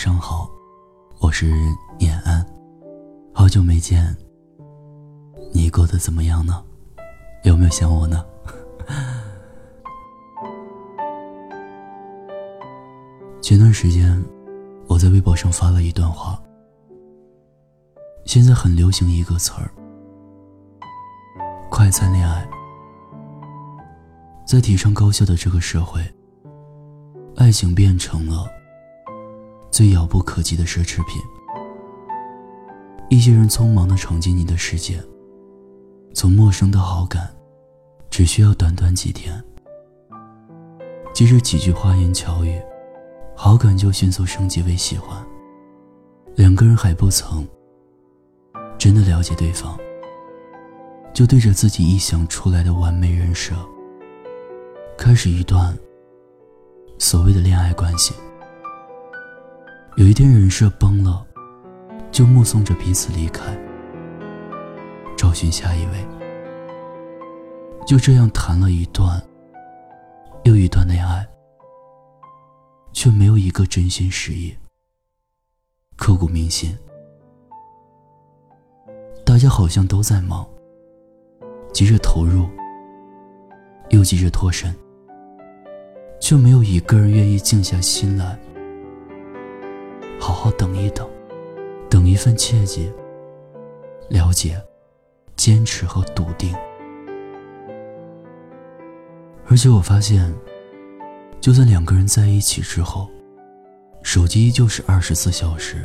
上好，我是念安，好久没见，你过得怎么样呢？有没有想我呢？前段时间，我在微博上发了一段话。现在很流行一个词儿——快餐恋爱。在提倡高效的这个社会，爱情变成了最遥不可及的奢侈品。一些人匆忙的闯进你的世界，从陌生的好感，只需要短短几天，接着几句花言巧语。好感就迅速升级为喜欢，两个人还不曾真的了解对方，就对着自己臆想出来的完美人设，开始一段所谓的恋爱关系。有一天人设崩了，就目送着彼此离开，找寻下一位。就这样谈了一段又一段恋爱。却没有一个真心实意、刻骨铭心。大家好像都在忙，急着投入，又急着脱身，却没有一个人愿意静下心来，好好等一等，等一份切记、了解、坚持和笃定。而且我发现。就算两个人在一起之后，手机依旧是二十四小时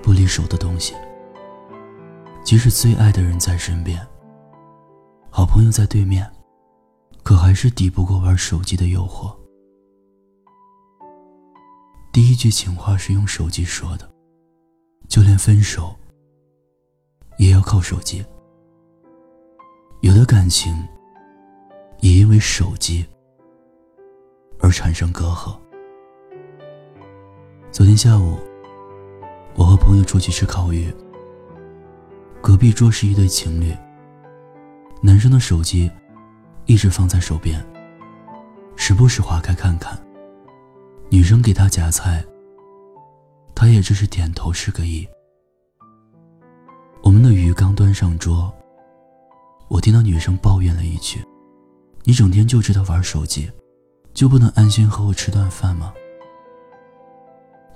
不离手的东西。即使最爱的人在身边，好朋友在对面，可还是抵不过玩手机的诱惑。第一句情话是用手机说的，就连分手也要靠手机。有的感情也因为手机。而产生隔阂。昨天下午，我和朋友出去吃烤鱼。隔壁桌是一对情侣。男生的手机一直放在手边，时不时划开看看。女生给他夹菜，他也只是点头示个意。我们的鱼刚端上桌，我听到女生抱怨了一句：“你整天就知道玩手机。”就不能安心和我吃顿饭吗？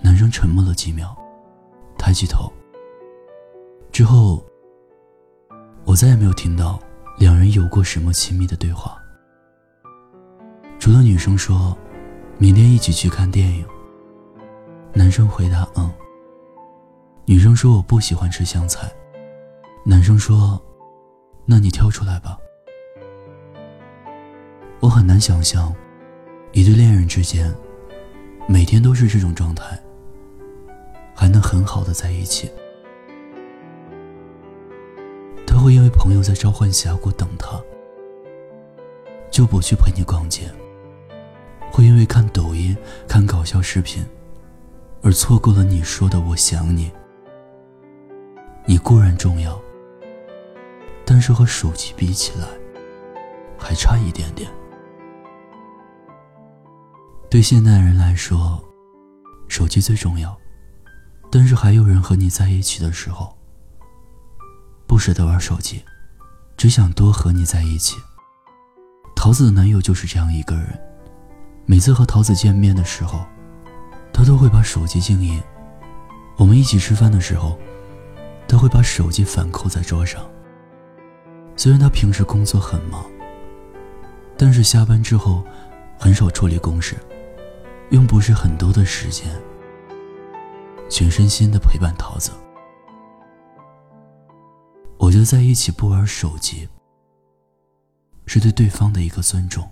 男生沉默了几秒，抬起头。之后，我再也没有听到两人有过什么亲密的对话，除了女生说：“明天一起去看电影。”男生回答：“嗯。”女生说：“我不喜欢吃香菜。”男生说：“那你挑出来吧。”我很难想象。一对恋人之间，每天都是这种状态，还能很好的在一起。他会因为朋友在召唤峡谷等他，就不去陪你逛街；会因为看抖音、看搞笑视频，而错过了你说的“我想你”。你固然重要，但是和手机比起来，还差一点点。对现代人来说，手机最重要。但是还有人和你在一起的时候，不舍得玩手机，只想多和你在一起。桃子的男友就是这样一个人。每次和桃子见面的时候，他都会把手机静音。我们一起吃饭的时候，他会把手机反扣在桌上。虽然他平时工作很忙，但是下班之后很少处理公事。用不是很多的时间，全身心的陪伴桃子。我觉得在一起不玩手机，是对对方的一个尊重，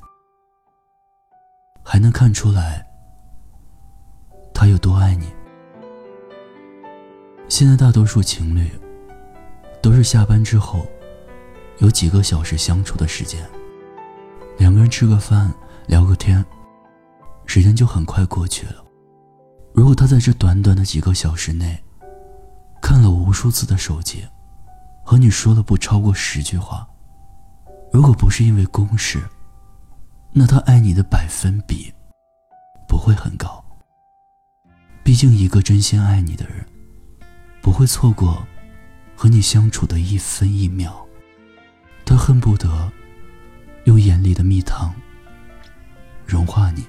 才能看出来他有多爱你。现在大多数情侣，都是下班之后，有几个小时相处的时间，两个人吃个饭，聊个天。时间就很快过去了。如果他在这短短的几个小时内，看了无数次的手机，和你说了不超过十句话，如果不是因为公事，那他爱你的百分比不会很高。毕竟，一个真心爱你的人，不会错过和你相处的一分一秒。他恨不得用眼里的蜜糖融化你，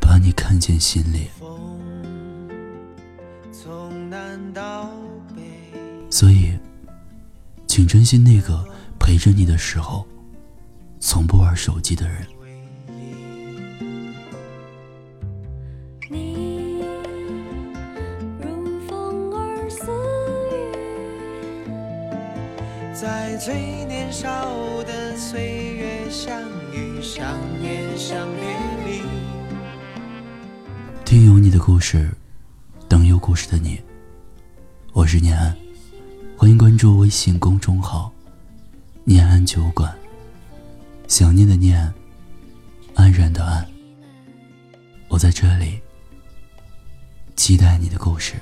把你看见心里。所以，请珍惜那个陪着你的时候，从不玩手机的人。在最年少的岁月相遇、相恋、相别离。听有你的故事，等有故事的你。我是念安，欢迎关注微信公众号“念安酒馆”。想念的念，安然的安。我在这里，期待你的故事。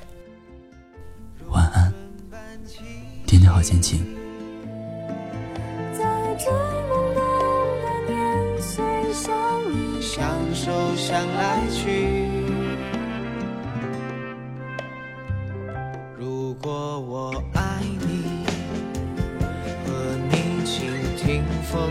晚安，天天好心情。手相来去。如果我爱你，和你倾听风